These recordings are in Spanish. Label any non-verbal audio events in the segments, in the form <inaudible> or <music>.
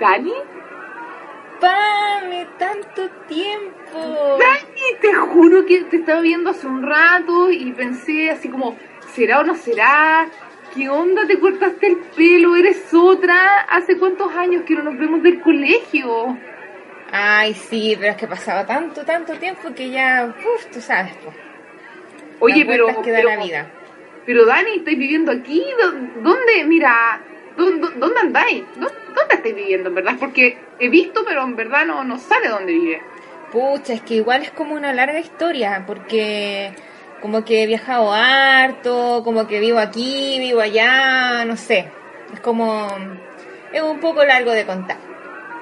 ¿Dani? ¡Pame! ¡Tanto tiempo! Dani, te juro que te estaba viendo hace un rato y pensé así como, ¿será o no será? ¿Qué onda? ¿Te cortaste el pelo? ¿Eres otra? ¿Hace cuántos años que no nos vemos del colegio? Ay, sí, pero es que pasaba tanto, tanto tiempo que ya, uff, tú sabes, pues. Oye, pero, que da pero, la vida. pero Dani, ¿estáis viviendo aquí? ¿Dó- ¿Dónde? Mira, ¿dónde, dónde andáis? ¿Dó- ¿Dónde estáis viviendo, en verdad? Porque he visto, pero en verdad no, no sabe dónde vive. Pucha, es que igual es como una larga historia, porque como que he viajado harto, como que vivo aquí, vivo allá, no sé. Es como... Es un poco largo de contar.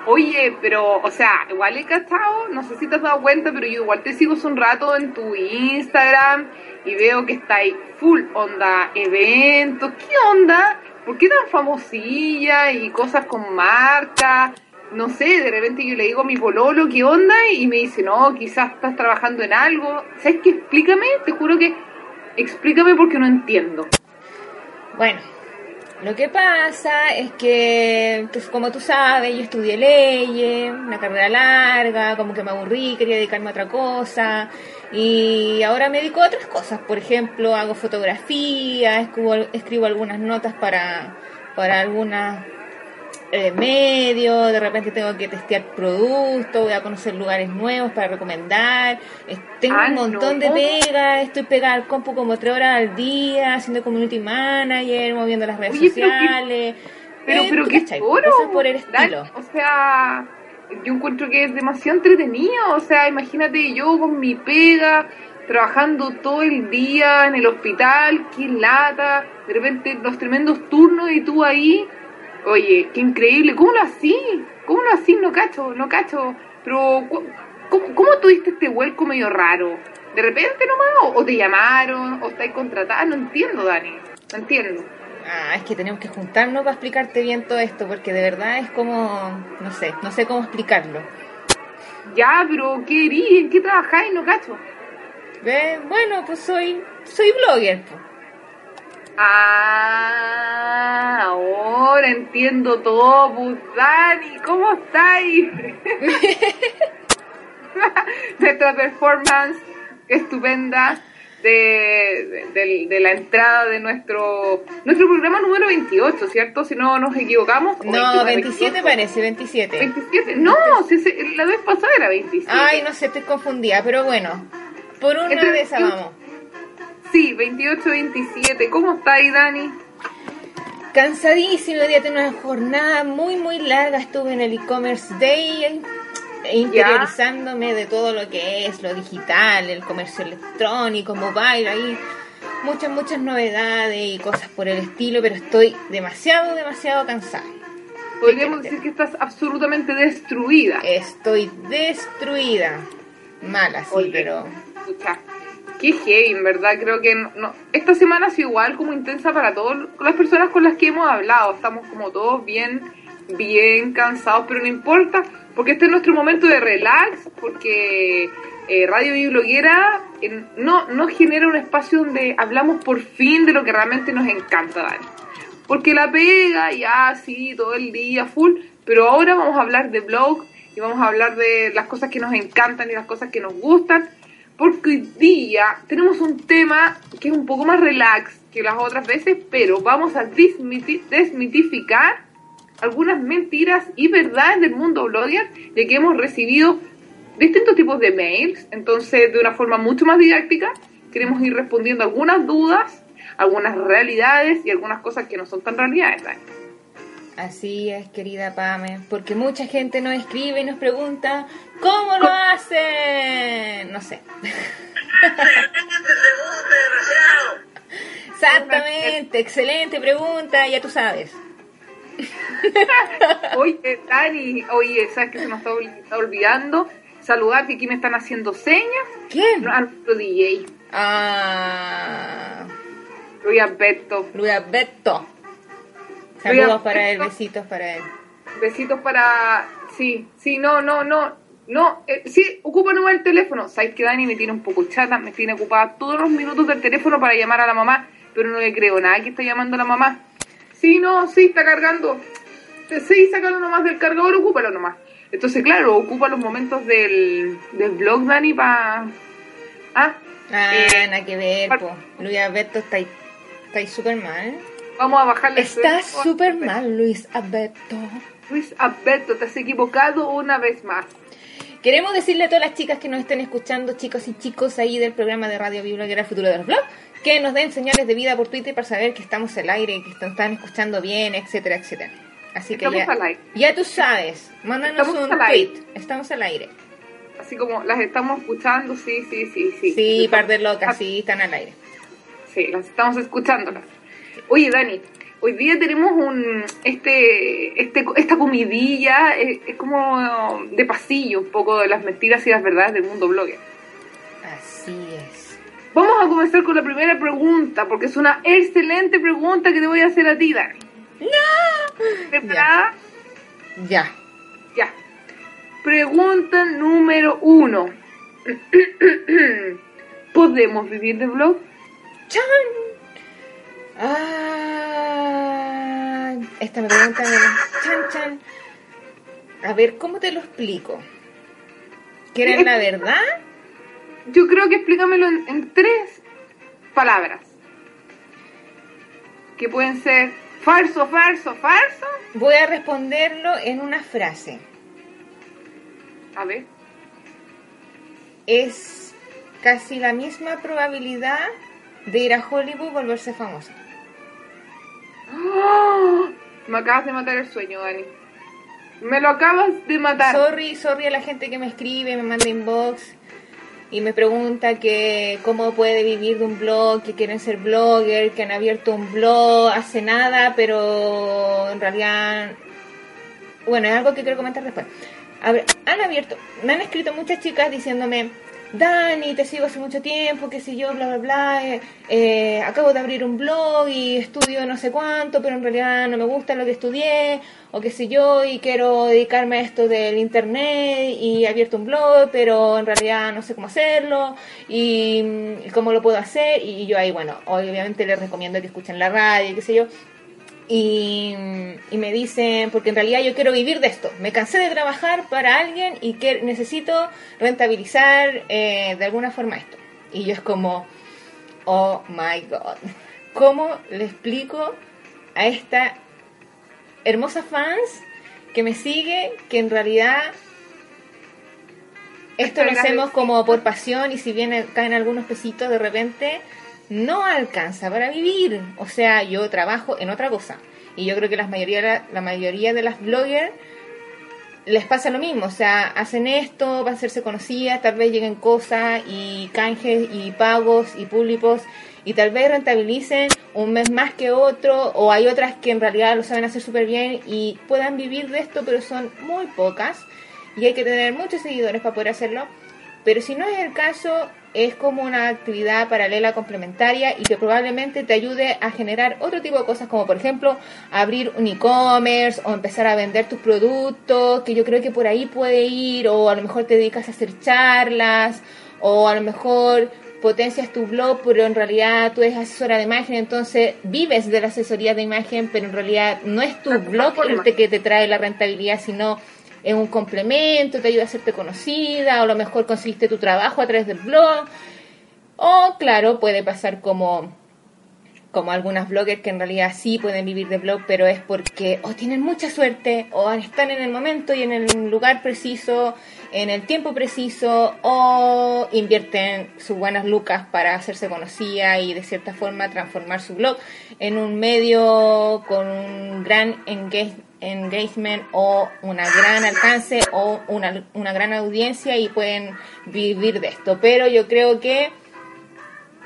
Oye, pero, o sea, igual he cachado, no sé si te has dado cuenta, pero yo igual te sigo hace un rato en tu Instagram y veo que estáis full onda eventos. ¿Qué onda? ¿Por qué tan famosilla y cosas con marca? No sé, de repente yo le digo a mi pololo, ¿qué onda? Y me dice, no, quizás estás trabajando en algo. ¿Sabes qué? Explícame, te juro que explícame porque no entiendo. Bueno, lo que pasa es que, pues, como tú sabes, yo estudié leyes, una carrera larga, como que me aburrí, quería dedicarme a otra cosa, y ahora me dedico a otras cosas. Por ejemplo, hago fotografía, escribo, escribo algunas notas para, para algunas eh, medios, de repente tengo que testear productos, voy a conocer lugares nuevos para recomendar, tengo Ah, un montón no. de pegas, estoy pegada al compu como tres horas al día, haciendo community manager, moviendo las redes Oye, pero sociales. Pero, Eh, pero ¿tú qué choro. Cosas por el estilo. o sea, yo encuentro que es demasiado entretenido. O sea, imagínate yo con mi pega, trabajando todo el día en el hospital, qué lata, de repente los tremendos turnos y tú ahí. Oye, qué increíble. ¿Cómo lo así? ¿Cómo lo así? No cacho, no cacho. Pero, ¿cómo, cómo tuviste este vuelco medio raro? ¿De repente nomás? ¿O, o te llamaron? ¿O estáis contratada? No entiendo, Dani. No entiendo. Ah, es que tenemos que juntarnos para explicarte bien todo esto, porque de verdad es como, no sé, no sé cómo explicarlo. Ya, pero ¿qué erí? ¿En qué trabajáis? No cacho. Ve, Bueno, pues soy, soy blogger. pues. Ah, ahora entiendo todo, pues, Dani, ¿cómo estáis? <laughs> <laughs> Nuestra performance estupenda de, de- de la entrada de nuestro nuestro programa número 28, ¿cierto? Si no nos equivocamos. ¿o No, 29, 27 28? parece, 27. 27, no, si se- la vez pasada era 27. Ay, no sé, estoy confundida, pero bueno, por una Entre- de esas vamos. Sí, 28, 27. ¿Cómo estáis, Dani? Cansadísimo, día tengo una jornada muy, muy larga. Estuve en el e-commerce day interiorizándome de todo lo que es lo digital, el comercio electrónico, mobile, ahí muchas, muchas novedades y cosas por el estilo, pero estoy demasiado, demasiado cansada. Podríamos ¿Qué decir que estás absolutamente destruida. Estoy destruida. Mala, sí, Oye, pero... Escucha, qué heavy, en verdad. Creo que no, no- esta semana ha sido igual como intensa para todas las personas con las que hemos hablado. Estamos como todos bien, bien cansados, pero no importa, porque este es nuestro momento de relax, porque eh, Radio Bibloguera eh, no, no genera un espacio donde hablamos por fin de lo que realmente nos encanta, Dani. Porque la pega, ya sí, todo el día, full, pero ahora vamos a hablar de blog y vamos a hablar de las cosas que nos encantan y las cosas que nos gustan, porque hoy día tenemos un tema que es un poco más relax que las otras veces, pero vamos a desmiti- desmitificar algunas mentiras y verdades del mundo blogger, ya que hemos recibido distintos tipos de mails, entonces de una forma mucho más didáctica queremos ir respondiendo algunas dudas, algunas realidades y algunas cosas que no son tan realidades. Así es, querida Pame, porque mucha gente nos escribe y nos pregunta, ¿cómo lo hacen? No sé. <laughs> Exactamente, excelente pregunta, ya tú sabes. <laughs> oye, Dani, oye, ¿sabes que se nos está, ol- está olvidando? Saludar que aquí me están haciendo señas. ¿Quién? No, a nuestro DJ, Ah, Luis Alberto. Luis Alberto. Luis Saludos para él, besitos para él. Besitos para... Sí, sí, no, no, no. No, eh, sí, ocupa nomás el teléfono. ¿Sabes que Dani me tiene un poco chata? Me tiene ocupada todos los minutos del teléfono para llamar a la mamá, pero no le creo nada que está llamando a la mamá. Sí, no, sí, está cargando. Sí, sácalo nomás del cargador, ocúpalo nomás. Entonces, claro, ocupa los momentos del, del blog, Dani, para... Ah, Ah, Eh, nada que ver, po. Luis Alberto está ahí, está ahí súper mal. vamos a bajarle... Está el- súper mal, Luis Alberto. Luis Alberto, te has equivocado una vez más. Queremos decirle a todas las chicas que nos estén escuchando, chicos y chicos ahí del programa de Radio Biblioteca Futuro de los Blogs, que nos den señales de vida por Twitter para saber que estamos al aire, que están, están escuchando bien, etcétera, etcétera. Así que ya, ya tú sabes, mándanos Estamos un tweet. Estamos al aire. Así como las estamos escuchando, sí, sí, sí, sí. Sí, Estamos- par de locas, sí, están al aire. Sí, las estamos escuchándolas. Oye, Dani, hoy día tenemos un este este esta comidilla es, es como de pasillo un poco de las mentiras y las verdades del mundo blogger. Así es. Vamos a comenzar con la primera pregunta porque es una excelente pregunta que te voy a hacer a ti, Dani. ¡No! ¿Preparada? Ya. Ya. Pregunta número uno. <clears throat> ¿Podemos vivir de blog? ¡Chan! Ah, esta me pregunta de chan chan. A ver, ¿cómo te lo explico? ¿Quieres <laughs> la verdad? Yo creo que explícamelo en, en tres palabras. Que pueden ser falso, falso, falso. Voy a responderlo en una frase. A ver. Es casi la misma probabilidad de ir a Hollywood y volverse famosa. ¡Oh! Me acabas de matar el sueño, Dani. Me lo acabas de matar. Sorry, sorry a la gente que me escribe, me manda inbox y me pregunta que cómo puede vivir de un blog, que quieren ser blogger, que han abierto un blog hace nada, pero en realidad, bueno, es algo que quiero comentar después. Han abierto, me han escrito muchas chicas diciéndome, Dani, te sigo hace mucho tiempo, qué sé yo, bla, bla, bla, eh, eh, acabo de abrir un blog y estudio no sé cuánto, pero en realidad no me gusta lo que estudié, o qué sé yo, y quiero dedicarme a esto del internet y he abierto un blog, pero en realidad no sé cómo hacerlo y, y cómo lo puedo hacer, y yo ahí, bueno, obviamente les recomiendo que escuchen la radio, qué sé yo, y, y me dicen, porque en realidad yo quiero vivir de esto. Me cansé de trabajar para alguien y que necesito rentabilizar eh, de alguna forma esto. Y yo es como, oh my god, ¿cómo le explico a esta hermosa fans que me sigue que en realidad esto lo hacemos como por pasión y si bien caen algunos pesitos de repente, no alcanza para vivir. O sea, yo trabajo en otra cosa. Y yo creo que la mayoría, la mayoría de las bloggers les pasa lo mismo. O sea, hacen esto para hacerse conocidas, tal vez lleguen cosas y canjes y pagos y públicos y tal vez rentabilicen un mes más que otro o hay otras que en realidad lo saben hacer súper bien y puedan vivir de esto, pero son muy pocas y hay que tener muchos seguidores para poder hacerlo. Pero si no es el caso, es como una actividad paralela complementaria y que probablemente te ayude a generar otro tipo de cosas, como por ejemplo abrir un e-commerce o empezar a vender tus productos, que yo creo que por ahí puede ir, o a lo mejor te dedicas a hacer charlas, o a lo mejor potencias tu blog, pero en realidad tú eres asesora de imagen, entonces vives de la asesoría de imagen, pero en realidad no es tu blog el que te trae la rentabilidad, sino es un complemento, te ayuda a hacerte conocida, o a lo mejor conseguiste tu trabajo a través del blog. O claro, puede pasar como como algunas bloggers que en realidad sí pueden vivir de blog, pero es porque o tienen mucha suerte, o están en el momento y en el lugar preciso, en el tiempo preciso, o invierten sus buenas lucas para hacerse conocida y de cierta forma transformar su blog en un medio con un gran engage- engagement o una gran alcance o una, una gran audiencia y pueden vivir de esto. Pero yo creo que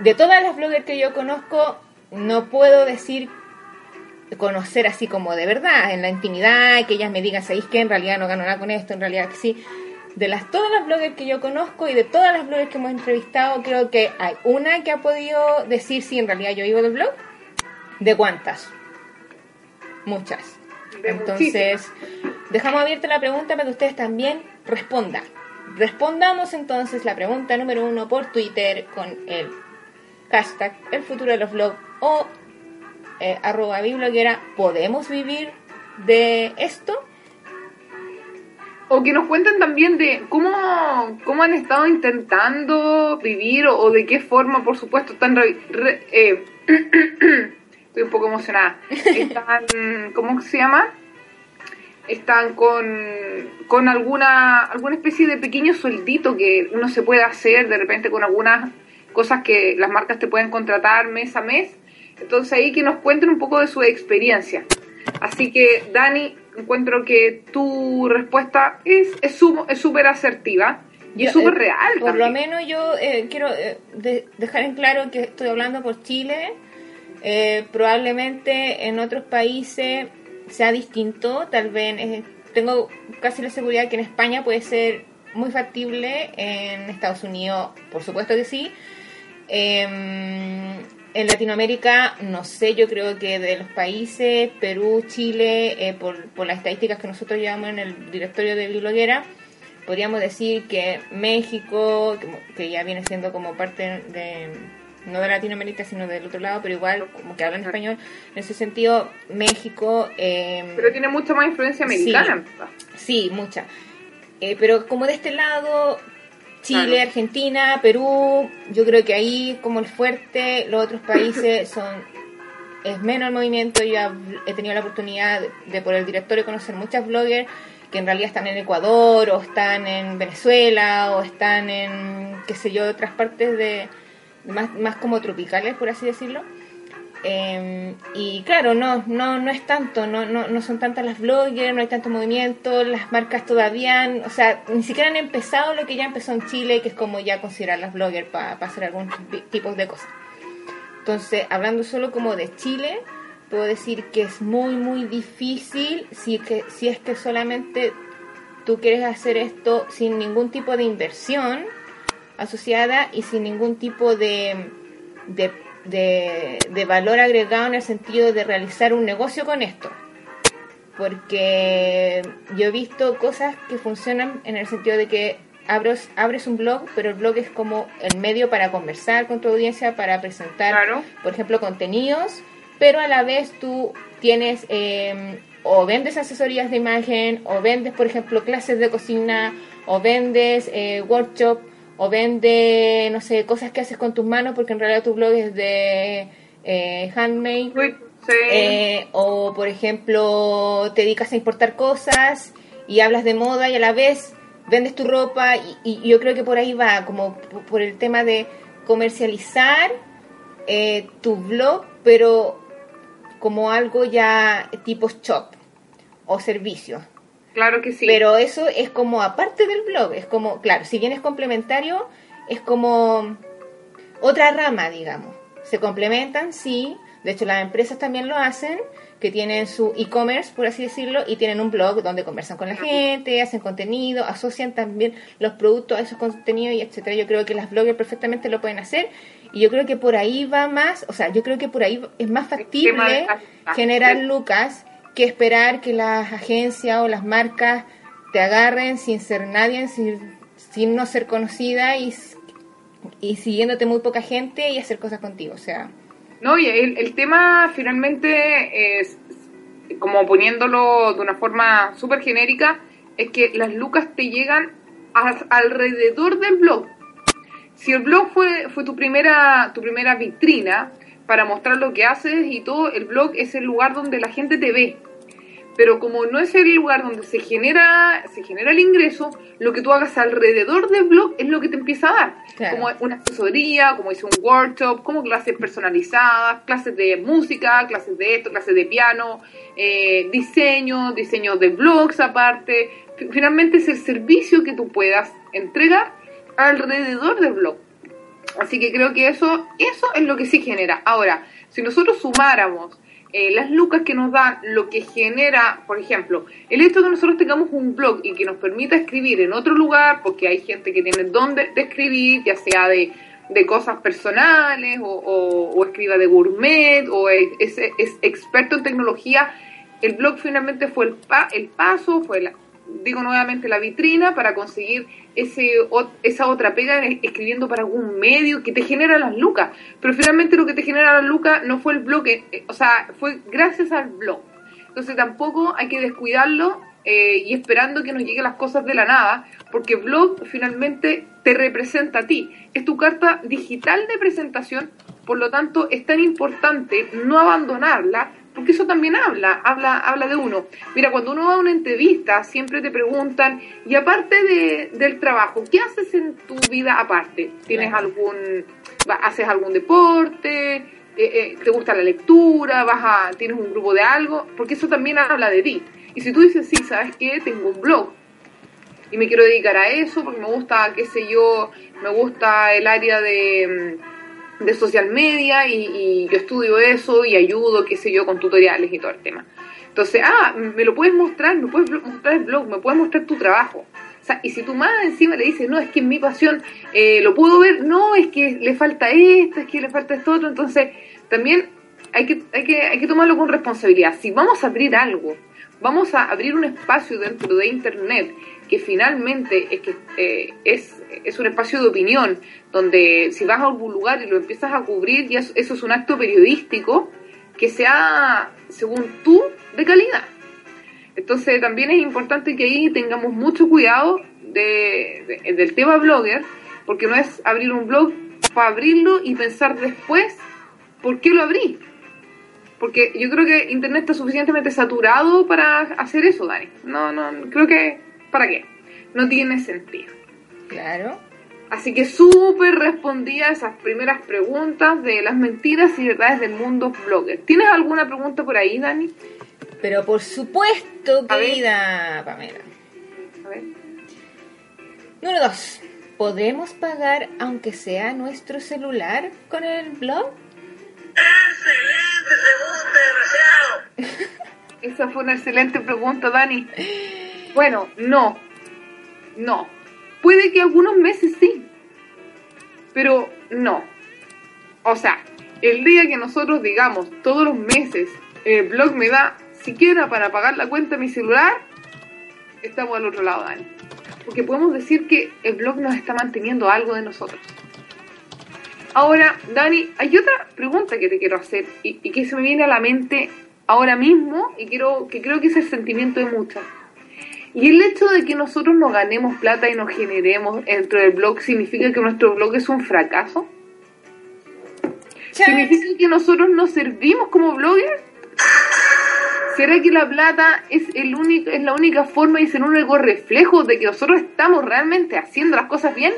de todas las bloggers que yo conozco, no puedo decir conocer así como de verdad, en la intimidad, que ellas me digan, ¿sabéis que en realidad no gano nada con esto? En realidad sí. De las todas las bloggers que yo conozco y de todas las bloggers que hemos entrevistado, creo que hay una que ha podido decir si en realidad yo vivo del blog. ¿De cuántas? Muchas. Entonces, dejamos abierta la pregunta para que ustedes también respondan. Respondamos entonces la pregunta número uno por Twitter con el hashtag el futuro de los blogs o eh, arroba bibloguera. ¿Podemos vivir de esto? O que nos cuenten también de cómo, cómo han estado intentando vivir o, de qué forma, por supuesto, están... Eh, <clears throat> estoy un poco emocionada. Están, ¿cómo se llama? Están con, con alguna, alguna especie de pequeño sueldito que uno se puede hacer de repente con algunas cosas que las marcas te pueden contratar mes a mes. Entonces ahí que nos cuenten un poco de su experiencia. Así que Dani, encuentro que tu respuesta es es súper asertiva y es súper eh, real. Por lo menos yo eh, quiero eh, dejar en claro que estoy hablando por Chile eh, probablemente en otros países sea distinto, tal vez eh, tengo casi la seguridad que en España puede ser muy factible, en Estados Unidos por supuesto que sí. Em, en Latinoamérica, no sé, yo creo que de los países, Perú, Chile, eh, por, por, las estadísticas que nosotros llevamos en el directorio de Biblioguera, podríamos decir que México, que ya viene siendo como parte de, no de Latinoamérica, sino del otro lado, pero igual como que hablan español. En ese sentido, México... Eh, pero tiene mucha más influencia americana. Sí, mucha. Eh, pero como de este lado, Chile, Argentina, Perú, yo creo que ahí como el fuerte, los otros países <laughs> son... Es menos el movimiento, yo he tenido la oportunidad de, por el directorio conocer muchas bloggers que en realidad están en Ecuador o están en Venezuela o están en, qué sé yo, otras partes de, más, más como tropicales, por así decirlo. Em, y claro, no, no, no es tanto, no, no, no son tantas las bloggers, no hay tanto movimiento, las marcas todavía, o sea, ni siquiera han empezado lo que ya empezó en Chile, que es como ya considerar las bloggers para hacer algún tipo de cosas. Entonces, hablando solo como de Chile, puedo decir que es muy, muy difícil si, que, si es que solamente tú quieres hacer esto sin ningún tipo de inversión asociada y sin ningún tipo de, de, valor agregado en el sentido de realizar un negocio con esto. Porque yo he visto cosas que funcionan en el sentido de que abres, abres un blog, pero el blog es como el medio para conversar con tu audiencia, para presentar, por ejemplo, contenidos, pero a la vez tú tienes em, o vendes asesorías de imagen, o vendes, por ejemplo, clases de cocina, o vendes eh, workshop o vende, no sé, cosas que haces con tus manos, porque en realidad tu blog es de eh, handmade. Eh, o, por ejemplo, te dedicas a importar cosas y hablas de moda y a la vez vendes tu ropa. Y, yo creo que por ahí va, como por el tema de comercializar eh, tu blog, pero como algo ya tipo shop o servicio. Claro que sí. Pero eso es como aparte del blog, es como, claro, si bien es complementario, es como otra rama, digamos. Se complementan, sí. De hecho, las empresas también lo hacen, que tienen su e-commerce, por así decirlo, y tienen un blog donde conversan con la gente, hacen contenido, asocian también los productos a esos contenidos y etcétera. Yo creo que las bloggers perfectamente lo pueden hacer y yo creo que por ahí va más, o sea, yo creo que por ahí es más factible generar lucas que esperar que las agencias o las marcas te agarren sin ser nadie, sin, sin no ser conocida y, y siguiéndote muy poca gente y hacer cosas contigo. O sea. No, y el, el tema finalmente es, como poniéndolo de una forma súper genérica, es que las lucas te llegan alrededor del blog. Si el blog fue, fue tu primera, tu primera vitrina, para mostrar lo que haces y todo, el blog es el lugar donde la gente te ve. Pero como no es el lugar donde se genera, se genera el ingreso, lo que tú hagas alrededor del blog es lo que te empieza a dar. Como una asesoría, como hice un workshop, como clases personalizadas, clases de música, clases de esto, clases de piano, eh, diseño, diseño de blogs aparte. Finalmente es el servicio que tú puedas entregar alrededor del blog. Así que creo que eso, eso es lo que sí genera. Ahora, si nosotros sumáramos eh, las lucas que nos dan, lo que genera, por ejemplo, el hecho de que nosotros tengamos un blog y que nos permita escribir en otro lugar, porque hay gente que tiene donde de escribir, ya sea de, de cosas personales o, escriba de gourmet o es, es, experto en tecnología, el blog finalmente fue el, pa, el paso, fue la, digo nuevamente la vitrina para conseguir ese esa otra pega escribiendo para algún medio que te genera las lucas. Pero finalmente lo que te genera las lucas no fue el blog, eh, o sea, fue gracias al blog. Entonces tampoco hay que descuidarlo eh, y esperando que nos lleguen las cosas de la nada, porque blog finalmente te representa a ti. Es tu carta digital de presentación, por lo tanto es tan importante no abandonarla porque eso también habla, habla, habla de uno. Mira, cuando uno va a una entrevista, siempre te preguntan, y aparte de, del trabajo, ¿qué haces en tu vida aparte? ¿Tienes algún, haces algún deporte? Eh, eh, ¿Te gusta la lectura? ¿Vas a, tienes un grupo de algo? Porque eso también habla de ti. Y si tú dices, sí, ¿sabes qué? Tengo un blog y me quiero dedicar a eso porque me gusta, qué sé yo, me gusta el área de de social media y, yo estudio eso y ayudo, qué sé yo, con tutoriales y todo el tema. Entonces, ah, me lo puedes mostrar, me puedes mostrar el blog, me puedes mostrar tu trabajo. Y si tu madre encima le dice, no, es que mi pasión eh, lo puedo ver, no, es que le falta esto, es que le falta esto otro, entonces también hay que, hay que, hay que tomarlo con responsabilidad. Si vamos a abrir algo, vamos a abrir un espacio dentro de Internet que finalmente es, que, eh, es, es un espacio de opinión, donde si vas a algún lugar y lo empiezas a cubrir, ya eso es un acto periodístico que sea, según tú, de calidad. Entonces también es importante que ahí tengamos mucho cuidado de, del tema blogger, porque no es abrir un blog para abrirlo y pensar después por qué lo abrí. Porque yo creo que Internet está suficientemente saturado para hacer eso, Dani. No, no, creo que, ¿para qué? No tiene sentido. Claro. Así que súper respondía a esas primeras preguntas de las mentiras y verdades del mundo blogger. ¿Tienes alguna pregunta por ahí, Dani? Pero por supuesto, querida Pamela. A ver. Número dos. ¿Podemos pagar aunque sea nuestro celular con el blog? ¡Excelente pregunta, desgraciado! Esa fue una excelente pregunta, Dani. Bueno, no. No Puede que algunos meses sí, pero no. O sea, el día que nosotros digamos todos los meses el blog me da siquiera para pagar la cuenta de mi celular, estamos al otro lado, Dani. Porque podemos decir que el blog nos está manteniendo algo de nosotros. Ahora, Dani, hay otra pregunta que te quiero hacer y, y que se me viene a la mente ahora mismo y quiero que creo que es el sentimiento de muchas. Y el hecho de que nosotros no ganemos plata y nos generemos dentro del blog, ¿significa que nuestro blog es un fracaso? ¿Significa que nosotros no servimos como bloggers? ¿Será que la plata es, el único, es la única forma y es el único reflejo de que nosotros estamos realmente haciendo las cosas bien?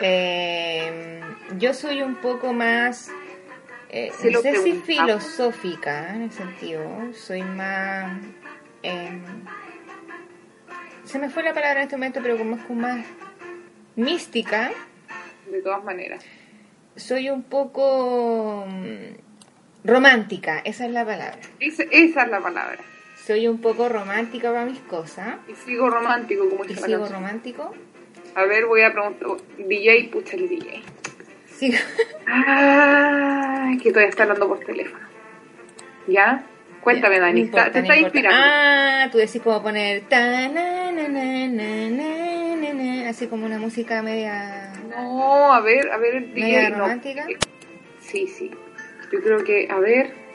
Eh, yo soy un poco más, eh, no sé si filosófica en el sentido, soy más Em, se me fue la palabra en este momento, pero como es más mística. De todas maneras. Soy un poco mm, romántica, esa es la palabra. Esa, es la palabra. Soy un poco romántica para mis cosas. Y sigo romántico, como ¿Y sigo romántico? A ver, voy a preguntar. DJ, pucha el DJ. Sigo. <laughs> Ay, que todavía está hablando por teléfono. ¿Ya? Cuéntame, Dani, te está inspirando. Ah, tú decís como poner así como una música media. No, a ver, a ver el DJ. romántica? Sí, sí. Yo creo que, a ver.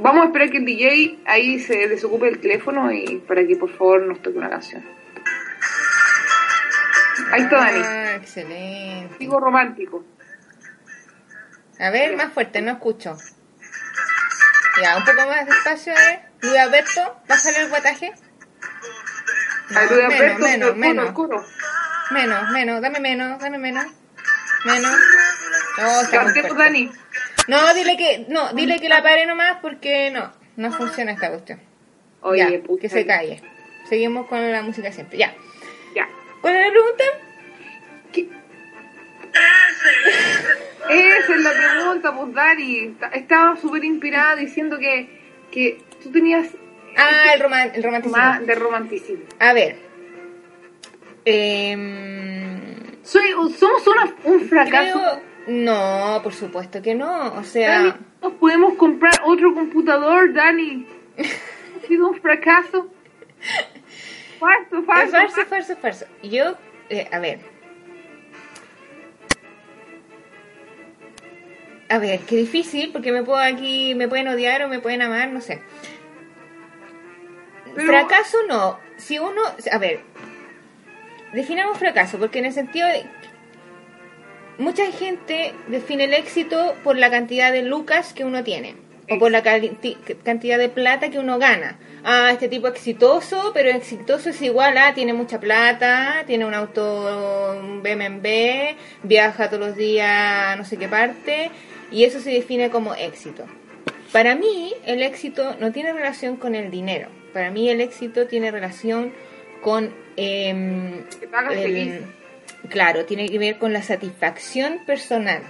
Vamos a esperar que el DJ ahí se desocupe el teléfono y para que por favor nos toque una canción. Ahí está Dani. Ah, excelente. Digo romántico. A ver, más fuerte, no escucho. Ya, un poco más despacio, ¿eh? Luis Alberto, bájale el guataje. No, menos, menos, menos. Menos, menos, dame menos, dame menos. Menos. No, Dani? No, dile que, no, dile que la pare nomás porque no, no funciona esta cuestión. Oye, ya, que se calle. Seguimos con la música siempre, ya. Ya. ¿Cuál es la pregunta? ¿Qué? Esa es la pregunta, pues Dari. Estaba súper inspirada diciendo que, que tú tenías Ah, el, roman el romanticismo. más de romanticismo. A ver. Soy, somos una- un fracaso. creo- No, por supuesto que no. O sea, Dani, ¿nos podemos comprar otro computador, Dani? Ha sido un fracaso. <laughs> Falso, es falso. falso, falso, falso. Yo, eh, a ver. A ver, qué difícil, porque me puedo aquí, me pueden odiar o me pueden amar, no sé. Pero- Fracaso no. Si uno, a ver, definamos fracaso, porque en el sentido de mucha gente define el éxito por la cantidad de lucas que uno tiene o por la cantidad de plata que uno gana. Ah, este tipo es exitoso, pero exitoso es igual a tiene mucha plata, tiene un auto un BMW, viaja todos los días a no sé qué parte y eso se define como éxito. Para mí el éxito no tiene relación con el dinero. Para mí el éxito tiene relación con haga el- claro, tiene que ver con la satisfacción personal,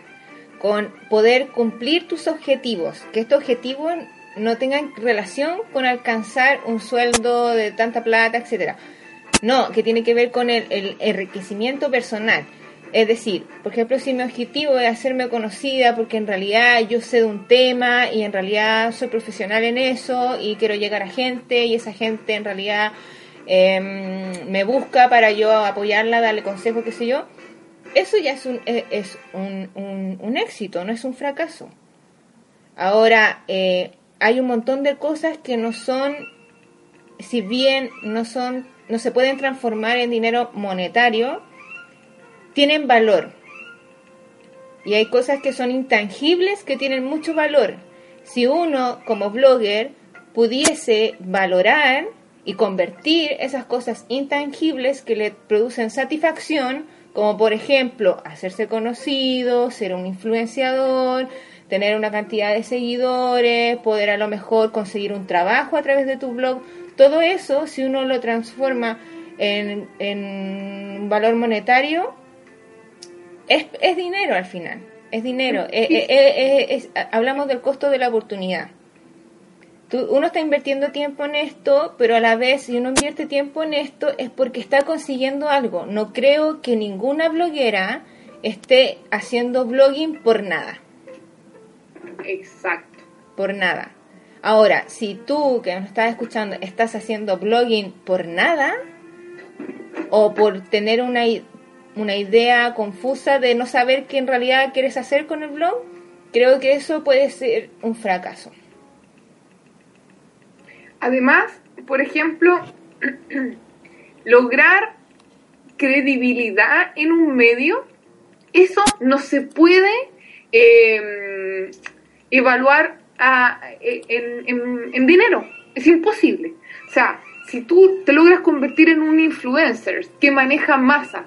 con poder cumplir tus objetivos, que estos objetivos no tengan relación con alcanzar un sueldo de tanta plata, etcétera. No, que tiene que ver con el, el enriquecimiento personal. Es decir, por ejemplo, si mi objetivo es hacerme conocida porque en realidad yo sé de un tema y en realidad soy profesional en eso y quiero llegar a gente y esa gente en realidad em, me busca para yo apoyarla, darle consejos, qué sé yo, eso ya es un, es- un, un- un éxito, no es un fracaso. Ahora, eh, hay un montón de cosas que no son, si bien no son, no se pueden transformar en dinero monetario, tienen valor. Y hay cosas que son intangibles que tienen mucho valor. Si uno, como blogger, pudiese valorar y convertir esas cosas intangibles que le producen satisfacción, como por ejemplo hacerse conocido, ser un influenciador, tener una cantidad de seguidores, poder a lo mejor conseguir un trabajo a través de tu blog, todo eso, si uno lo transforma en, en valor monetario, es, es dinero al final, es dinero. Eh, eh, eh, es- hablamos del costo de la oportunidad. Tú- uno está invirtiendo tiempo en esto, pero a la vez, si uno invierte tiempo en esto, es porque está consiguiendo algo. No creo que ninguna bloguera esté haciendo blogging por nada, Exacto. por nada. Ahora, si tú que nos estás escuchando estás haciendo blogging por nada, o por tener una, una idea confusa de no saber qué en realidad quieres hacer con el blog, creo que eso puede ser un fracaso. Además, por ejemplo, <clears throat> lograr credibilidad en un medio, eso no se puede eh, evaluar en- en dinero. Es imposible. O sea, si tú te logras convertir en un influencer que maneja masas,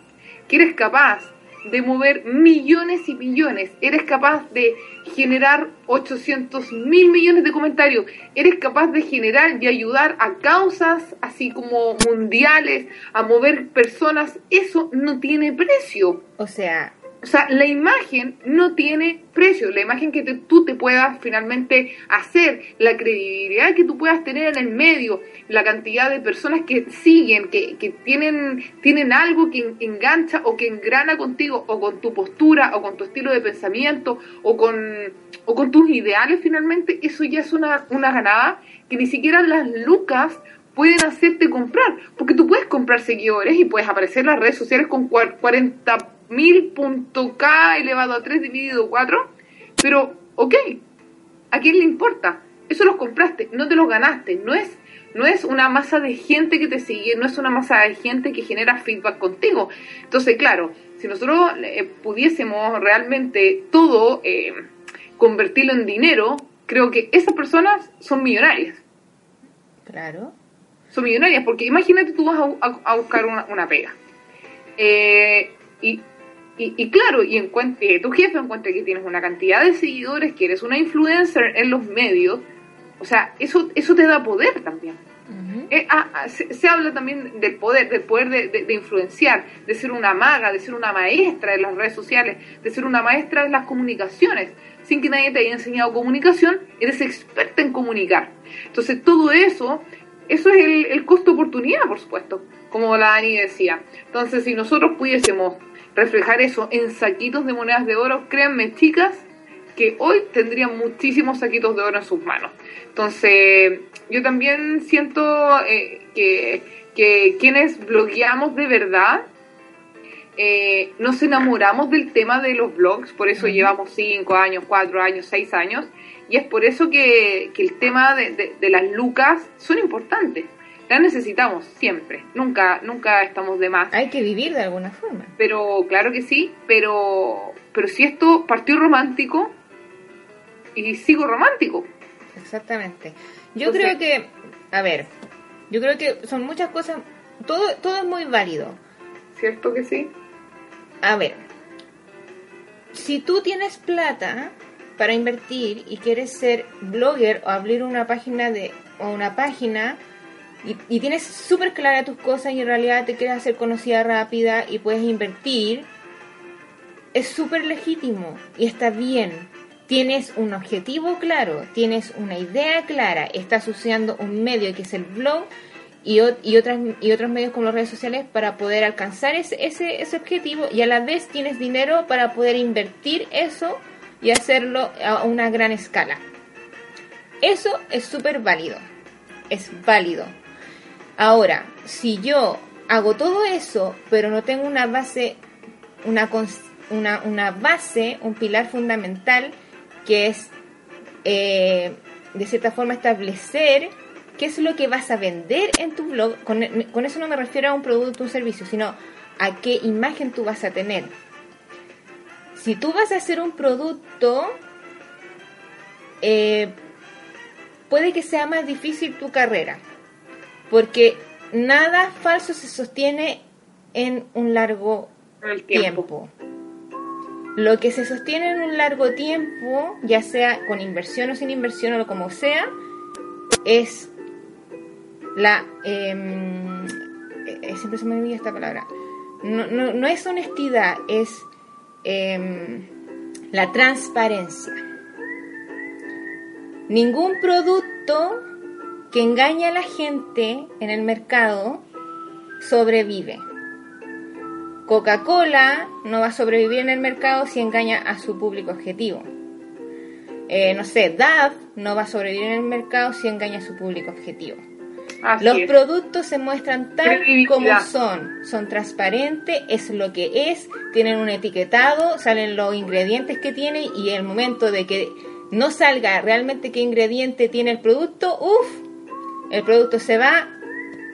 que eres capaz de mover millones y millones, eres capaz de generar 800 mil millones de comentarios, eres capaz de generar y ayudar a causas así como mundiales, a mover personas, eso no tiene precio. O sea, O sea, la imagen no tiene precio. La imagen que te- tú te puedas finalmente hacer, la credibilidad que tú puedas tener en el medio, la cantidad de personas que siguen, que, que tienen, tienen algo que en- engancha o que engrana contigo, o con tu postura, o con tu estilo de pensamiento, o con, o con tus ideales finalmente, eso ya es una, una ganada que ni siquiera las lucas pueden hacerte comprar, porque tú puedes comprar seguidores y puedes aparecer en las redes sociales con cua- 40 mil punto K elevado a 3 dividido 4, pero ok, ¿a quién le importa? Eso los compraste, no te los ganaste, no es, no es una masa de gente que te sigue, no es una masa de gente que genera feedback contigo. Entonces, claro, si nosotros eh, pudiésemos realmente todo eh, convertirlo en dinero, creo que esas personas son millonarias claro. son millonarias, porque imagínate tú vas a, a- a buscar una, una pega. Eh, y, y, y claro, y encuent- eh, tu jefe encuentra que tienes una cantidad de seguidores, que eres una influencer en los medios, o sea, eso, eso te da poder también. Eh, ah, ah, se, se habla también del poder, del poder de, de- de influenciar, de ser una maga, de ser una maestra de las redes sociales, de ser una maestra de las comunicaciones. Sin que nadie te haya enseñado comunicación, eres experta en comunicar. Entonces todo eso, eso es el, el costo-oportunidad, por supuesto, como la Dani decía. Entonces si nosotros pudiésemos reflejar eso en saquitos de monedas de oro, créanme chicas, que hoy tendrían muchísimos saquitos de oro en sus manos. Entonces, yo también siento eh, que, que quienes blogueamos de verdad, eh, nos enamoramos del tema de los blogs, por eso llevamos 5 años, 4 años, 6 años, y es por eso que, que el tema de, de- de las lucas son importantes. Las necesitamos siempre, nunca, nunca estamos de más Hay que vivir de alguna forma. pero claro que sí, pero pero si esto partió romántico y sigo romántico. Exactamente. Yo Entonces- creo que, a ver, yo creo que son muchas cosas, todo, todo es muy válido. ¿Cierto que sí? A ver, si tú tienes plata para invertir y quieres ser blogger o abrir una página de o una página y, y tienes súper clara tus cosas y en realidad te quieres hacer conocida rápida y puedes invertir, es súper legítimo y está bien. Tienes un objetivo claro, tienes una idea clara, estás usando un medio que es el blog y, otras, y otros medios como las redes sociales para poder alcanzar ese, ese, ese objetivo y a la vez tienes dinero para poder invertir eso y hacerlo a una gran escala. Eso es súper válido, es válido. Ahora, si yo hago todo eso, pero no tengo una base, una, una, base, un pilar fundamental, que es eh, de cierta forma establecer qué es lo que vas a vender en tu blog. Con, con eso no me refiero a un producto o un servicio, sino a qué imagen tú vas a tener. Si tú vas a hacer un producto, eh, puede que sea más difícil tu carrera, porque nada falso se sostiene en un largo el tiempo. tiempo. Lo que se sostiene en un largo tiempo, ya sea con inversión o sin inversión o como sea, es la... em, eh, siempre se me olvida esta palabra. No, no, no es honestidad, es em, la transparencia. Ningún producto que engañe a la gente en el mercado sobrevive. Coca-Cola no va a sobrevivir en el mercado si engaña a su público objetivo. Eh, no sé, DAF no va a sobrevivir en el mercado si engaña a su público objetivo. Así Los es. productos se muestran tal como son, son transparentes, es lo que es, tienen un etiquetado, salen los ingredientes que tienen y el momento de que no salga realmente qué ingrediente tiene el producto, uff, el producto se va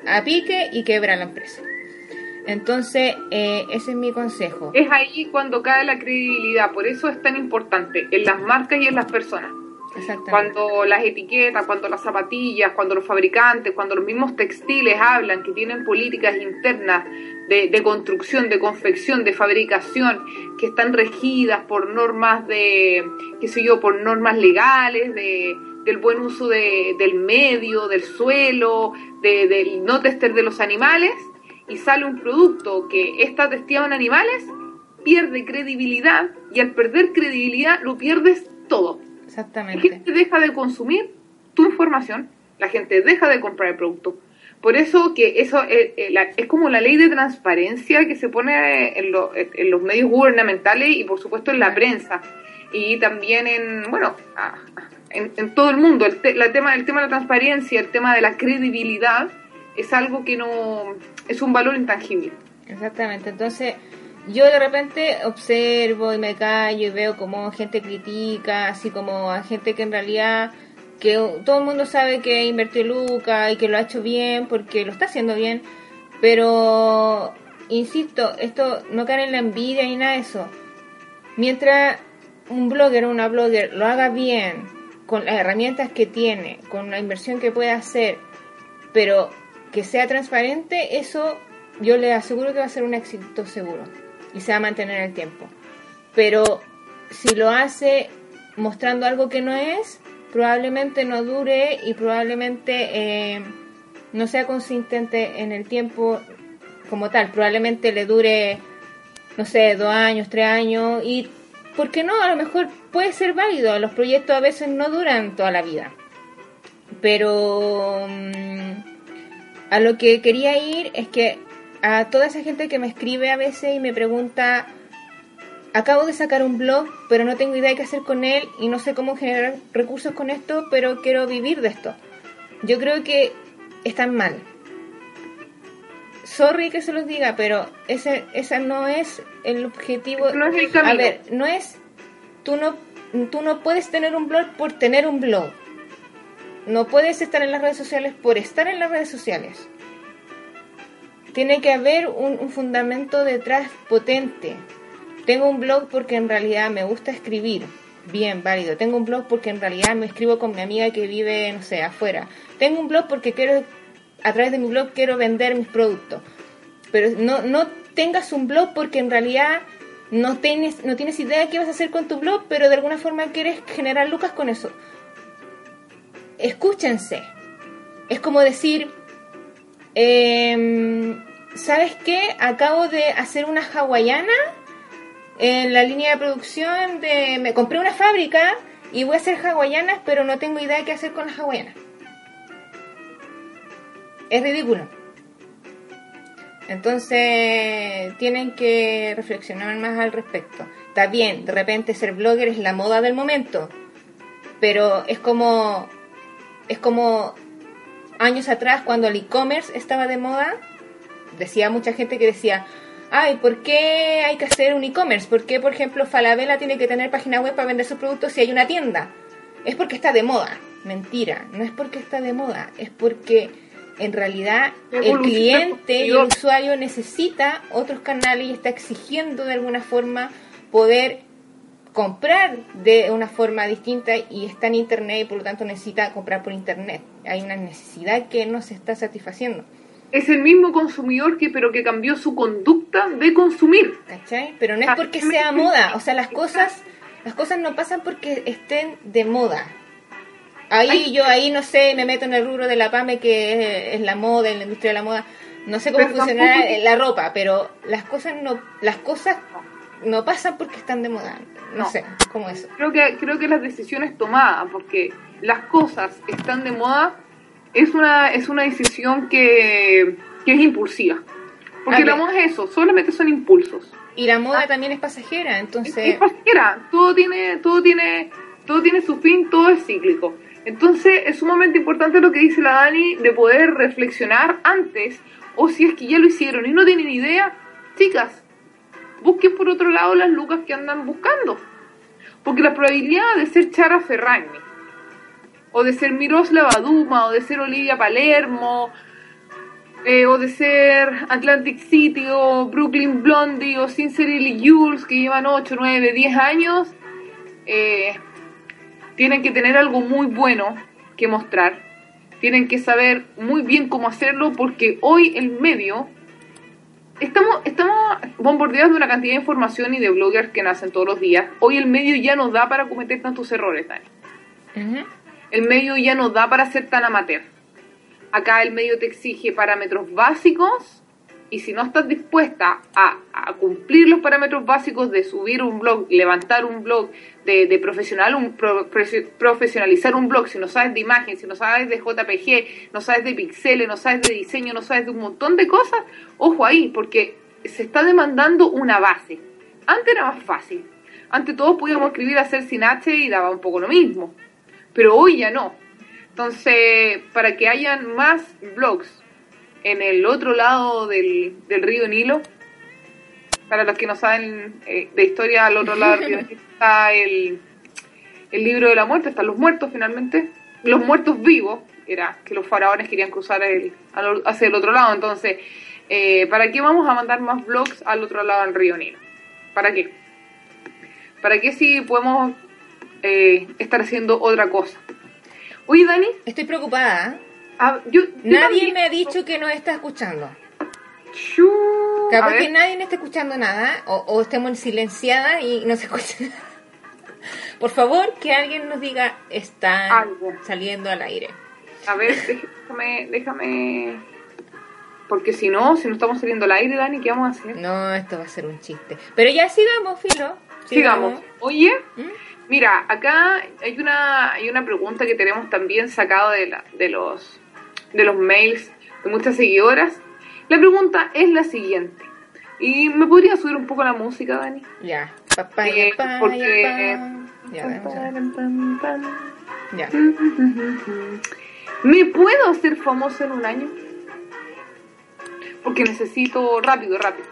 a pique y quebra la empresa. Entonces, eh, ese es mi consejo. Es ahí cuando cae la credibilidad, por eso es tan importante en las marcas y en las personas. Exactamente. Cuando las etiquetas, cuando las zapatillas, cuando los fabricantes, cuando los mismos textiles hablan que tienen políticas internas de, de construcción, de confección, de fabricación, que están regidas por normas de, qué sé yo, por normas legales, de, del buen uso de- del medio, del suelo, de- del no tester de los animales, y sale un producto que está testeado en animales, pierde credibilidad, y al perder credibilidad lo pierdes todo. La Exactamente. gente deja de consumir tu información, la gente deja de comprar el producto. Por eso que eso eh, eh, la- es como la ley de transparencia que se pone en, lo- en los medios gubernamentales y por supuesto en la prensa y también en bueno a- en, en todo el mundo. El, te- la tema, el tema de la transparencia, el tema de la credibilidad es algo que no es un valor intangible. Exactamente, entonces yo de repente observo y me callo y veo como gente critica, así como a gente que en realidad, que todo el mundo sabe que invirtió Luca y que lo ha hecho bien porque lo está haciendo bien, pero insisto, esto no cae en la envidia ni nada de eso. Mientras un blogger o una blogger lo haga bien, con las herramientas que tiene, con la inversión que puede hacer, pero que sea transparente, eso yo le aseguro que va a ser un éxito seguro y se va a mantener en el tiempo. Pero si lo hace mostrando algo que no es, probablemente no dure y probablemente eh, no sea consistente en el tiempo como tal. Probablemente le dure, no sé, dos años, tres años y, ¿por qué no? A lo mejor puede ser válido. Los proyectos a veces no duran toda la vida. Pero mm, a lo que quería ir es que a toda esa gente que me escribe a veces y me pregunta, acabo de sacar un blog, pero no tengo idea de qué hacer con él y no sé cómo generar recursos con esto, pero quiero vivir de esto. Yo creo que están mal. Sorry que se los diga, pero ese esa no es el objetivo. No es el camino. A ver, no es tú no tú no puedes tener un blog por tener un blog. No puedes estar en las redes sociales por estar en las redes sociales. Tiene que haber un, un fundamento detrás potente. Tengo un blog porque en realidad me gusta escribir. Bien, válido. Tengo un blog porque en realidad me escribo con mi amiga que vive, no sé, afuera. Tengo un blog porque quiero, a través de mi blog quiero vender mis productos. Pero no, no tengas un blog porque en realidad no tienes, no tienes idea de qué vas a hacer con tu blog, pero de alguna forma quieres generar lucas con eso. Escúchense. Es como decir, em, ¿sabes qué? Acabo de hacer una hawaiana en la línea de producción de... Me compré una fábrica y voy a hacer hawaianas, pero no tengo idea de qué hacer con las hawaianas. Es ridículo. Entonces tienen que reflexionar más al respecto. Está bien, de repente ser blogger es la moda del momento, pero es como es como años atrás cuando el e-commerce estaba de moda, decía mucha gente que decía, ay, ¿por qué hay que hacer un e-commerce? ¿Por qué, por ejemplo, Falabella tiene que tener página web para vender sus productos si hay una tienda? Es porque está de moda. Mentira, no es porque está de moda, es porque en realidad el cliente y el usuario necesita otros canales y está exigiendo de alguna forma poder comprar de una forma distinta y está en internet y por lo tanto necesita comprar por internet. Hay una necesidad que no se está satisfaciendo. Es el mismo consumidor que pero que cambió su conducta de consumir. ¿Cachai? Pero no es porque sea moda, o sea, las cosas, las cosas no pasan porque estén de moda. Ahí yo ahí no sé, me meto en el rubro de la PAME que es, es la moda, en la industria de la moda. No sé cómo Pero funciona tampoco- la ropa, pero las cosas no las cosas no pasan porque están de moda. No, No. sé, cómo eso. Creo que creo que las decisiones tomadas porque las cosas están de moda es una es una decisión que, que es impulsiva. Porque la moda es eso, solamente son impulsos. Y la moda también es pasajera, Es, entonces es pasajera, todo tiene todo tiene todo tiene su fin, todo es cíclico. Entonces es sumamente importante lo que dice la Dani de poder reflexionar antes o si es que ya lo hicieron y no tienen idea, chicas, busquen por otro lado las lucas que andan buscando. Porque la probabilidad de ser Chara Ferragni, o de ser Miroslava Duma, o de ser Olivia Palermo, eh, o de ser Atlantic City, o Brooklyn Blondie, o Sincerely Jules, que llevan 8, 9, 10 años, eh, tienen que tener algo muy bueno que mostrar. Tienen que saber muy bien cómo hacerlo porque hoy el medio Estamos, estamos bombardeados de una cantidad de información y de bloggers que nacen todos los días. Hoy el medio ya no da para cometer tantos errores, Dani. El medio ya no da para ser tan amateur. Acá el medio te exige parámetros básicos y si no estás dispuesta a, cumplir los parámetros básicos de subir un blog, levantar un blog, de, profesional, un pro- profe- profesionalizar un blog, si no sabes de imagen, si no sabes de JPG, no sabes de pixeles, no sabes de diseño, no sabes de un montón de cosas, ojo ahí, porque se está demandando una base. Antes era más fácil. Antes todos podíamos escribir hacer sin H y daba un poco lo mismo. Pero hoy ya no. Entonces, para que hayan más blogs en el otro lado del, del río Nilo, para los que no saben eh, de historia, al otro lado del río Nilo <laughs> está el, el libro de la muerte, están los muertos finalmente. Los muertos vivos, era que los faraones querían cruzar el, al- hacia el otro lado. Entonces, eh, ¿para qué vamos a mandar más blogs al otro lado del río Nilo? ¿Para qué? ¿Para qué si podemos eh, estar haciendo otra cosa? Oye, Dani, Estoy preocupada. Ah, yo, Nadie me ha dicho que no está escuchando. Chu, Capaz que nadie no está escuchando nada o, o estemos silenciadas y no se escucha <laughs> nada. Por favor, que alguien nos diga está Algo. saliendo al aire. A ver, <laughs> déjame, déjame. Porque si no, si no estamos saliendo al aire, Dani, ¿qué vamos a hacer? No, esto va a ser un chiste. Pero ya sigamos, Filo. Sigamos. Oye, ¿Mm? mira, acá hay una, hay una pregunta que tenemos también sacado de, la, de, los, de los mails de muchas seguidoras. La pregunta es la siguiente. ¿Y me podría subir un poco la música, Dani? Ya. Papaya, Eh, porque-. Ya, ya. ¿Me puedo hacer famoso en un año? Porque necesito rápido, rápido.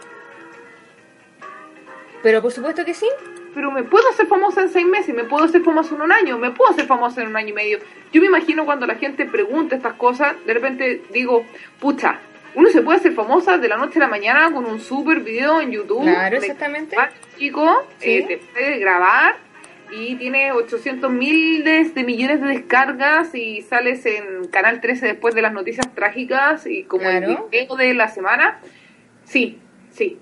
Pero por supuesto que sí. Pero me puedo hacer famosa en seis meses, me puedo hacer famosa en un año, me puedo hacer famosa en un año y medio. Yo me imagino cuando la gente pregunta estas cosas, de repente digo, pucha, uno se puede hacer famosa de la noche a la mañana con un super video en YouTube. Claro, exactamente. Chico, Sí. eh, te puede grabar y tiene 800 miles de millones de descargas y sales en Canal 13 después de las noticias trágicas y como el Claro. video de la semana. Sí, sí.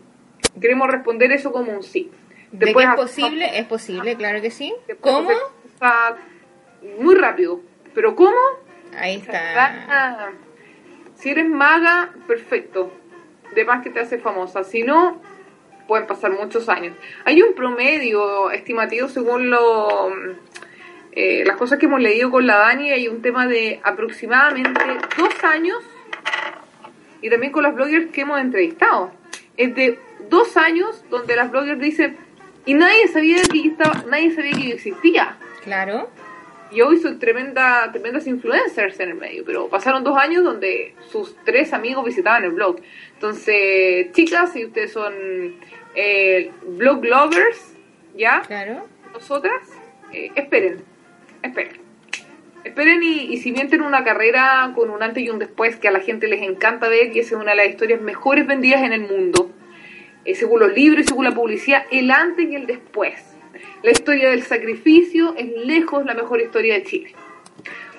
Queremos responder eso como un sí. Te ¿De que es hacer posible? Es posible, claro que sí. te ¿Cómo? hacer muy rápido. ¿Pero cómo? Ahí está. Si eres maga, perfecto. De más que te hace famosa. Si no, pueden pasar muchos años. Hay un promedio estimativo según lo, eh, las cosas que hemos leído con la Dani. Hay un tema de aproximadamente dos años. Y también con las bloggers que hemos entrevistado. Es de dos años donde las bloggers dicen, y nadie sabía que yo estaba, nadie sabía que yo existía. Claro. Y hoy son tremenda, tremendas influencers en el medio, pero pasaron dos años donde sus tres amigos visitaban el blog. Entonces, chicas, si ustedes son eh, blog lovers, ¿ya? Claro. Nosotras, eh, esperen, esperen. Esperen y, y si bien tienen una carrera con un antes y un después que a la gente les encanta ver y esa es una de las historias mejores vendidas en el mundo, eh, según los libros y según la publicidad, el antes y el después. La historia del sacrificio es lejos la mejor historia de Chile.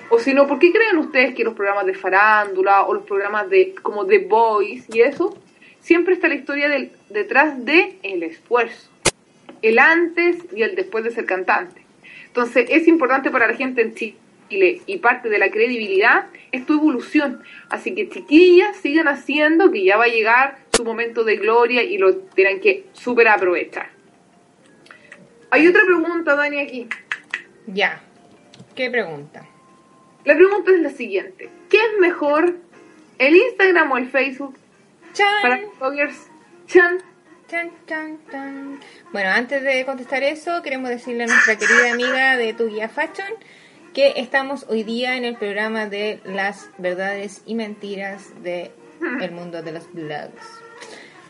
O si no, ¿por qué creen ustedes que los programas de farándula o los programas de como The Voice y eso, siempre está la historia detrás de el esfuerzo? El antes y el después de ser cantante. Entonces, es importante para la gente en Chile y parte de la credibilidad es tu evolución. Así que, chiquillas, sigan haciendo que ya va a llegar su momento de gloria y lo tienen que súper aprovechar. Hay otra pregunta, Dani, aquí. Ya. ¿Qué pregunta? La pregunta es la siguiente. ¿Qué es mejor, el Instagram o el Facebook para ¡Chan! bloggers? Chan. Chan, chan, chan. Bueno, antes de contestar eso, queremos decirle a nuestra querida amiga de Tu Guía Fashion que estamos hoy día en el programa de las verdades y mentiras del <laughs> el mundo de los blogs.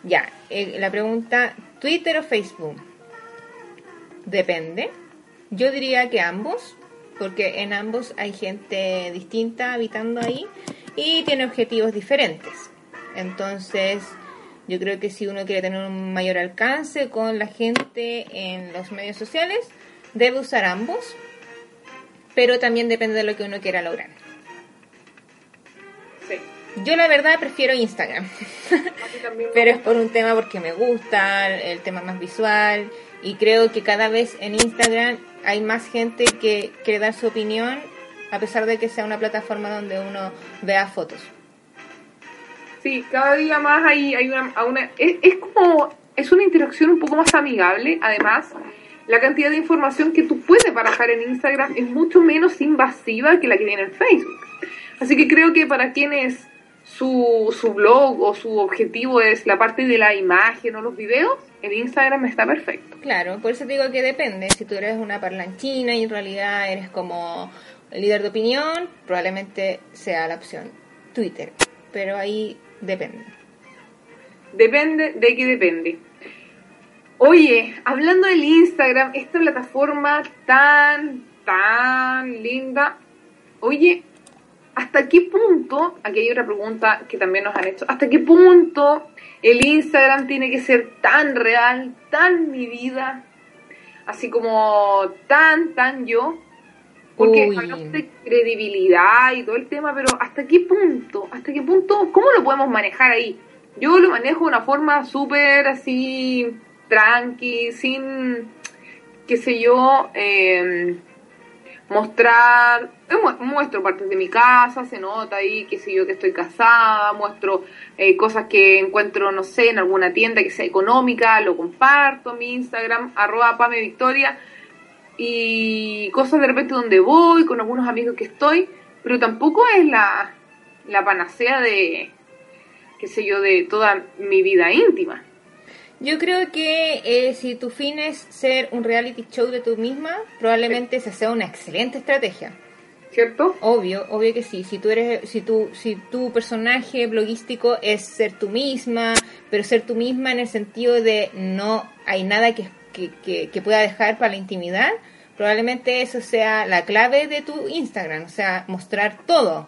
Ya, eh, la pregunta, ¿Twitter o Facebook? Depende. Yo diría que ambos, porque en ambos hay gente distinta habitando ahí y tiene objetivos diferentes. Entonces, yo creo que si uno quiere tener un mayor alcance con la gente en los medios sociales, debe usar ambos, pero también depende de lo que uno quiera lograr. Sí. Yo la verdad prefiero Instagram, pero es por un tema porque me gusta, el tema más visual, y creo que cada vez en Instagram hay más gente que quiere dar su opinión, a pesar de que sea una plataforma donde uno vea fotos. Sí, cada día más hay, hay una es, es como, es una interacción un poco más amigable, además, la cantidad de información que tú puedes barajar en Instagram es mucho menos invasiva que la que viene en Facebook. Así que creo que para quienes su, su blog o su objetivo es la parte de la imagen o los videos, el Instagram está perfecto. Claro, por eso te digo que depende. Si tú eres una parlanchina y en realidad eres como líder de opinión, probablemente sea la opción Twitter. Pero ahí depende. Depende de qué depende. Oye, hablando del Instagram, esta plataforma tan, tan linda. Oye, ¿hasta qué punto, aquí hay otra pregunta que también nos han hecho, ¿hasta qué punto el Instagram tiene que ser tan real, tan mi vida, así como tan, tan yo? Porque Uy. hablamos de credibilidad y todo el tema, pero ¿hasta qué punto? ¿Hasta qué punto? ¿Cómo lo podemos manejar ahí? Yo lo manejo de una forma súper así, tranqui, sin, qué sé yo, eh, mostrar, eh, mu- muestro partes de mi casa, se nota ahí, qué sé yo, que estoy casada, muestro eh, cosas que encuentro, no sé, en alguna tienda que sea económica, lo comparto mi Instagram, arroba Pame Victoria, y cosas de repente donde voy, con algunos amigos que estoy, pero tampoco es la, la panacea de, qué sé yo, de toda mi vida íntima. Yo creo que eh, si tu fin es ser un reality show de tú misma, probablemente esa sea una excelente estrategia. ¿Cierto? Obvio, obvio que sí. Si tú eres, si tu, si tu personaje bloguístico es ser tú misma, pero ser tú misma en el sentido de no hay nada que, que, que, que pueda dejar para la intimidad, probablemente eso sea la clave de tu Instagram, o sea, mostrar todo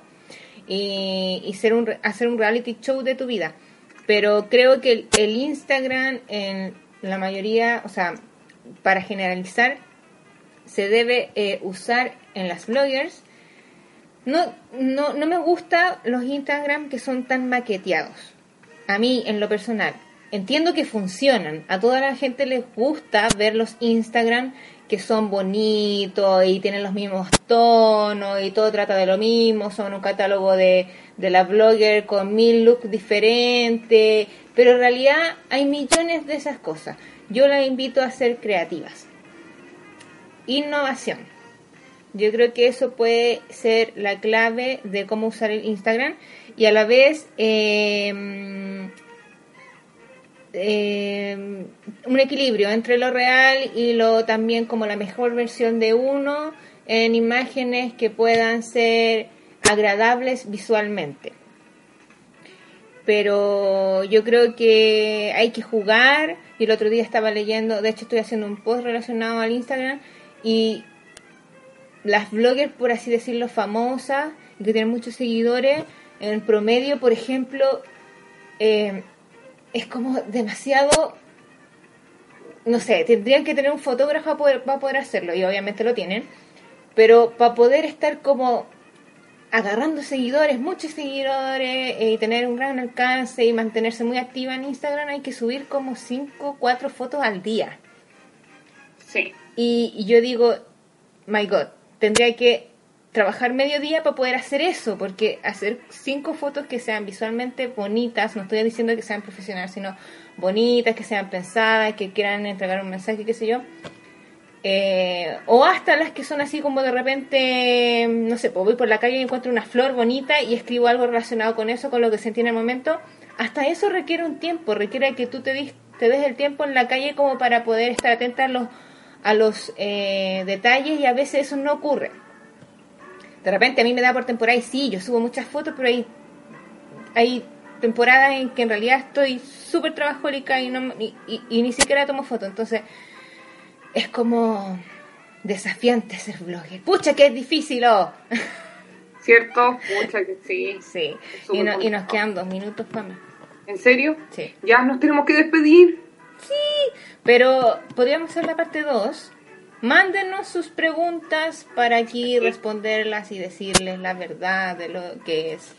y, y ser un, hacer un reality show de tu vida. Pero creo que el, el Instagram en la mayoría, o sea, para generalizar, se debe eh, usar en las bloggers. No, no, no me gusta los Instagram que son tan maqueteados. A mí, en lo personal, entiendo que funcionan. A toda la gente les gusta ver los Instagram que son bonitos y tienen los mismos tonos y todo trata de lo mismo. Son un catálogo de, de la blogger con mil looks diferentes. Pero en realidad hay millones de esas cosas. Yo las invito a ser creativas. Innovación. Yo creo que eso puede ser la clave de cómo usar el Instagram y a la vez eh, eh, un equilibrio entre lo real y lo también como la mejor versión de uno en imágenes que puedan ser agradables visualmente. Pero yo creo que hay que jugar. Y el otro día estaba leyendo, de hecho estoy haciendo un post relacionado al Instagram y las bloggers, por así decirlo, famosas y que tienen muchos seguidores, en promedio, por ejemplo, eh, es como demasiado, no sé, tendrían que tener un fotógrafo para poder, para poder hacerlo, y obviamente lo tienen, pero para poder estar como agarrando seguidores, muchos seguidores, eh, y tener un gran alcance y mantenerse muy activa en Instagram, hay que subir como 5, 4 fotos al día. Sí. Y, y yo digo, my God, tendría que trabajar medio día para poder hacer eso, porque hacer cinco fotos que sean visualmente bonitas, no estoy diciendo que sean profesionales, sino bonitas, que sean pensadas, que quieran entregar un mensaje, qué sé yo. Eh, o hasta las que son así como de repente, no sé, pues voy por la calle y encuentro una flor bonita y escribo algo relacionado con eso, con lo que sentí en el momento. Hasta eso requiere un tiempo, requiere que tú te, dis- te des el tiempo en la calle como para poder estar atenta a los, a los eh, detalles y a veces eso no ocurre. De repente a mí me da por temporada y sí, yo subo muchas fotos, pero hay, hay temporadas en que en realidad estoy súper trabajólica y, no, y, y- y ni siquiera tomo fotos. Entonces es como desafiante ser blogger. Pucha, que es difícil, oh. ¿Cierto? <laughs> Mucha que sí. Sí, y, Súper no- y nos quedan dos minutos para más. ¿En serio? Sí. Ya nos tenemos que despedir. Pero podríamos hacer la parte 2. Mándenos sus preguntas para aquí responderlas y decirles la verdad de lo que es.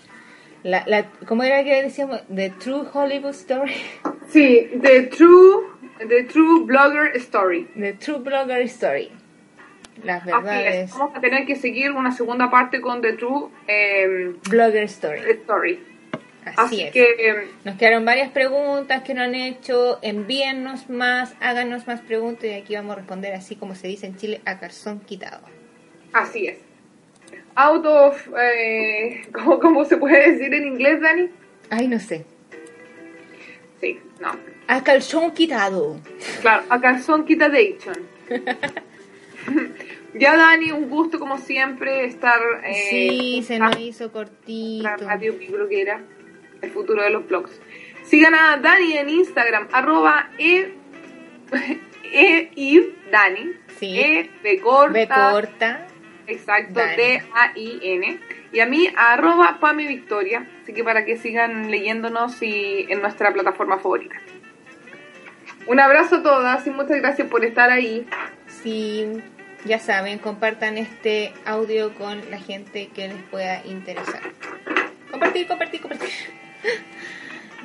La, la, ¿Cómo era que decíamos? The True Hollywood Story. Sí, The True, the true Blogger Story. The True Blogger Story. Las verdades. es. Vamos a tener que seguir una segunda parte con The True eh, Blogger Story. Story. Así, Así es. que eh, Nos quedaron varias preguntas que no han hecho. Envíennos más, háganos más preguntas y aquí vamos a responder así como se dice en Chile a calzón quitado. así es. Out of... Eh, <laughs> ¿cómo, ¿Cómo se puede decir en inglés, Dani? Ay, no sé. Sí, no. A calzón quitado. Claro, a calzón quitadation. <laughs> ya, Dani, un gusto como siempre estar... Eh, sí, se nos hizo cortito. la radio bloguera, el futuro de los blogs. Sigan a Dani en Instagram, arroba e, <laughs> e Eve Dani. Sí. E de corta. B corta. Exacto. D-A-I-N. Y a mí, arroba Pame Victoria. Así que para que sigan leyéndonos y en nuestra plataforma favorita. Un abrazo a todas y muchas gracias por estar ahí. Sí, ya saben, compartan este audio con la gente que les pueda interesar. Compartir, compartir, compartir. <laughs>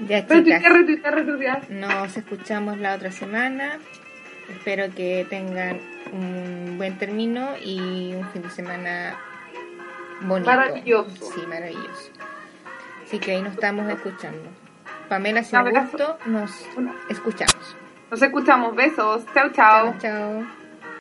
Ya, chicas. Retuitear, retuitear. Nos escuchamos la otra semana. Espero que tengan un buen término y un fin de semana bonito. Maravilloso. Sí, maravilloso. Así que ahí nos estamos escuchando. Pamela, si gustó, nos escuchamos. Nos escuchamos. Besos. Chao, chao. Chao, chao.